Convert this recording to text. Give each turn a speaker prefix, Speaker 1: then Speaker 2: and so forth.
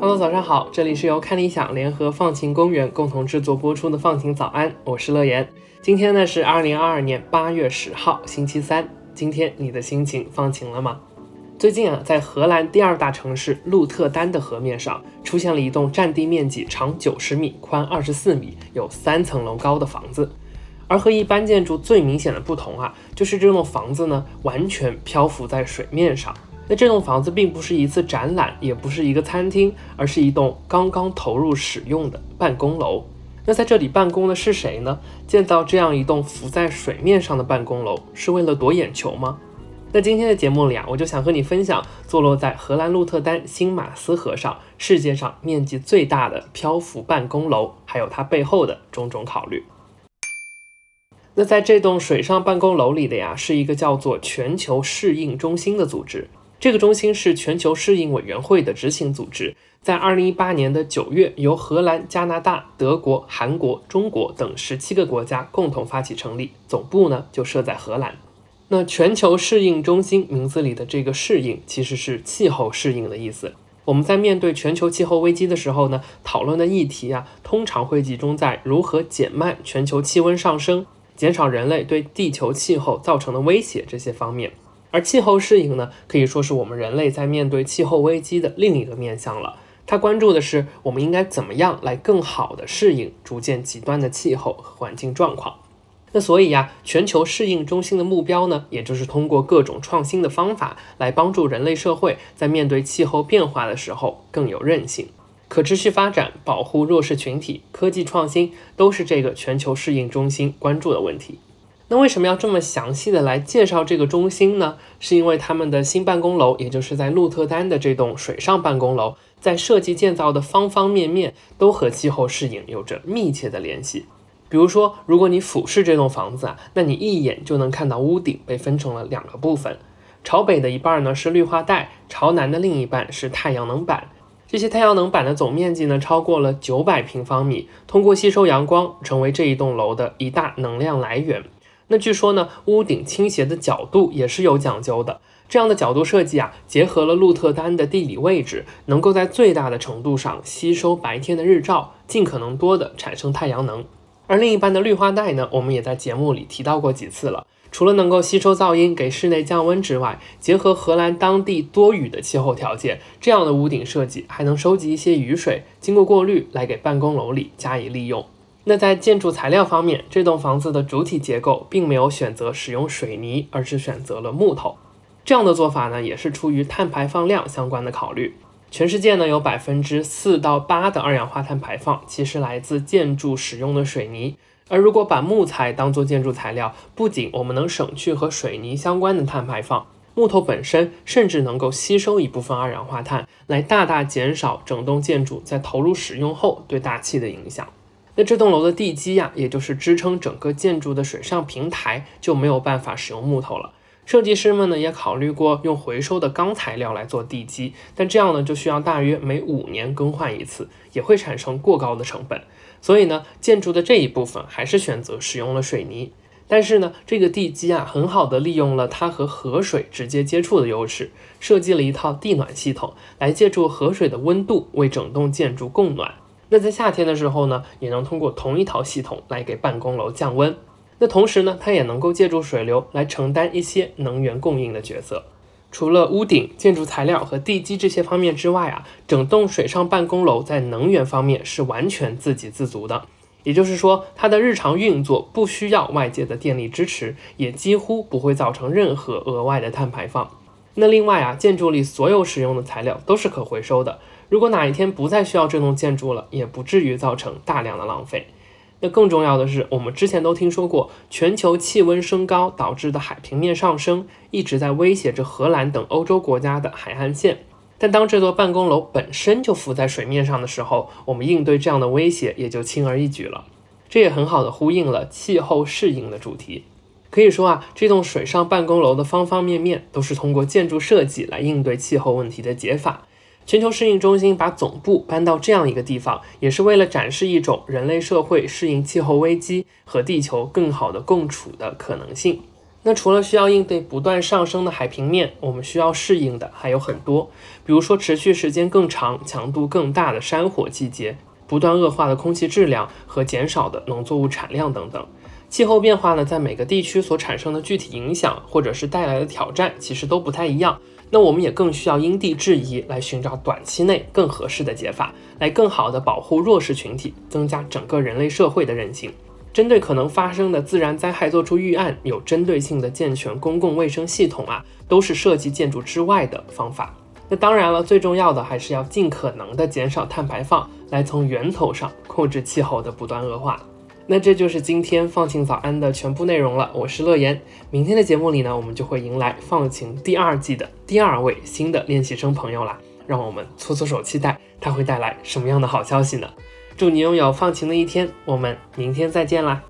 Speaker 1: Hello，早上好，这里是由看理想联合放晴公园共同制作播出的放晴早安，我是乐言。今天呢是二零二二年八月十号，星期三。今天你的心情放晴了吗？最近啊，在荷兰第二大城市鹿特丹的河面上，出现了一栋占地面积长九十米、宽二十四米、有三层楼高的房子。而和一般建筑最明显的不同啊，就是这栋房子呢完全漂浮在水面上。那这栋房子并不是一次展览，也不是一个餐厅，而是一栋刚刚投入使用的办公楼。那在这里办公的是谁呢？建造这样一栋浮在水面上的办公楼，是为了夺眼球吗？那今天的节目里啊，我就想和你分享坐落在荷兰鹿特丹新马斯河上，世界上面积最大的漂浮办公楼，还有它背后的种种考虑。那在这栋水上办公楼里的呀，是一个叫做全球适应中心的组织。这个中心是全球适应委员会的执行组织，在二零一八年的九月，由荷兰、加拿大、德国、韩国、中国等十七个国家共同发起成立，总部呢就设在荷兰。那全球适应中心名字里的这个“适应”其实是气候适应的意思。我们在面对全球气候危机的时候呢，讨论的议题啊，通常会集中在如何减慢全球气温上升，减少人类对地球气候造成的威胁这些方面。而气候适应呢，可以说是我们人类在面对气候危机的另一个面向了。它关注的是我们应该怎么样来更好的适应逐渐极端的气候和环境状况。那所以呀，全球适应中心的目标呢，也就是通过各种创新的方法来帮助人类社会在面对气候变化的时候更有韧性。可持续发展、保护弱势群体、科技创新，都是这个全球适应中心关注的问题。那为什么要这么详细的来介绍这个中心呢？是因为他们的新办公楼，也就是在鹿特丹的这栋水上办公楼，在设计建造的方方面面都和气候适应有着密切的联系。比如说，如果你俯视这栋房子啊，那你一眼就能看到屋顶被分成了两个部分，朝北的一半呢是绿化带，朝南的另一半是太阳能板。这些太阳能板的总面积呢超过了九百平方米，通过吸收阳光，成为这一栋楼的一大能量来源。那据说呢，屋顶倾斜的角度也是有讲究的。这样的角度设计啊，结合了鹿特丹的地理位置，能够在最大的程度上吸收白天的日照，尽可能多的产生太阳能。而另一半的绿化带呢，我们也在节目里提到过几次了。除了能够吸收噪音，给室内降温之外，结合荷兰当地多雨的气候条件，这样的屋顶设计还能收集一些雨水，经过过滤来给办公楼里加以利用。那在建筑材料方面，这栋房子的主体结构并没有选择使用水泥，而是选择了木头。这样的做法呢，也是出于碳排放量相关的考虑。全世界呢，有百分之四到八的二氧化碳排放其实来自建筑使用的水泥。而如果把木材当做建筑材料，不仅我们能省去和水泥相关的碳排放，木头本身甚至能够吸收一部分二氧化碳，来大大减少整栋建筑在投入使用后对大气的影响。那这栋楼的地基呀，也就是支撑整个建筑的水上平台，就没有办法使用木头了。设计师们呢也考虑过用回收的钢材料来做地基，但这样呢就需要大约每五年更换一次，也会产生过高的成本。所以呢，建筑的这一部分还是选择使用了水泥。但是呢，这个地基啊，很好的利用了它和河水直接接触的优势，设计了一套地暖系统，来借助河水的温度为整栋建筑供暖。那在夏天的时候呢，也能通过同一套系统来给办公楼降温。那同时呢，它也能够借助水流来承担一些能源供应的角色。除了屋顶、建筑材料和地基这些方面之外啊，整栋水上办公楼在能源方面是完全自给自足的。也就是说，它的日常运作不需要外界的电力支持，也几乎不会造成任何额外的碳排放。那另外啊，建筑里所有使用的材料都是可回收的。如果哪一天不再需要这栋建筑了，也不至于造成大量的浪费。那更重要的是，我们之前都听说过，全球气温升高导致的海平面上升，一直在威胁着荷兰等欧洲国家的海岸线。但当这座办公楼本身就浮在水面上的时候，我们应对这样的威胁也就轻而易举了。这也很好的呼应了气候适应的主题。可以说啊，这栋水上办公楼的方方面面都是通过建筑设计来应对气候问题的解法。全球适应中心把总部搬到这样一个地方，也是为了展示一种人类社会适应气候危机和地球更好的共处的可能性。那除了需要应对不断上升的海平面，我们需要适应的还有很多，比如说持续时间更长、强度更大的山火季节，不断恶化的空气质量和减少的农作物产量等等。气候变化呢，在每个地区所产生的具体影响或者是带来的挑战，其实都不太一样。那我们也更需要因地制宜来寻找短期内更合适的解法，来更好的保护弱势群体，增加整个人类社会的韧性。针对可能发生的自然灾害做出预案，有针对性的健全公共卫生系统啊，都是设计建筑之外的方法。那当然了，最重要的还是要尽可能的减少碳排放，来从源头上控制气候的不断恶化。那这就是今天放晴早安的全部内容了。我是乐言，明天的节目里呢，我们就会迎来放晴第二季的第二位新的练习生朋友啦。让我们搓搓手，期待他会带来什么样的好消息呢？祝你拥有放晴的一天，我们明天再见啦。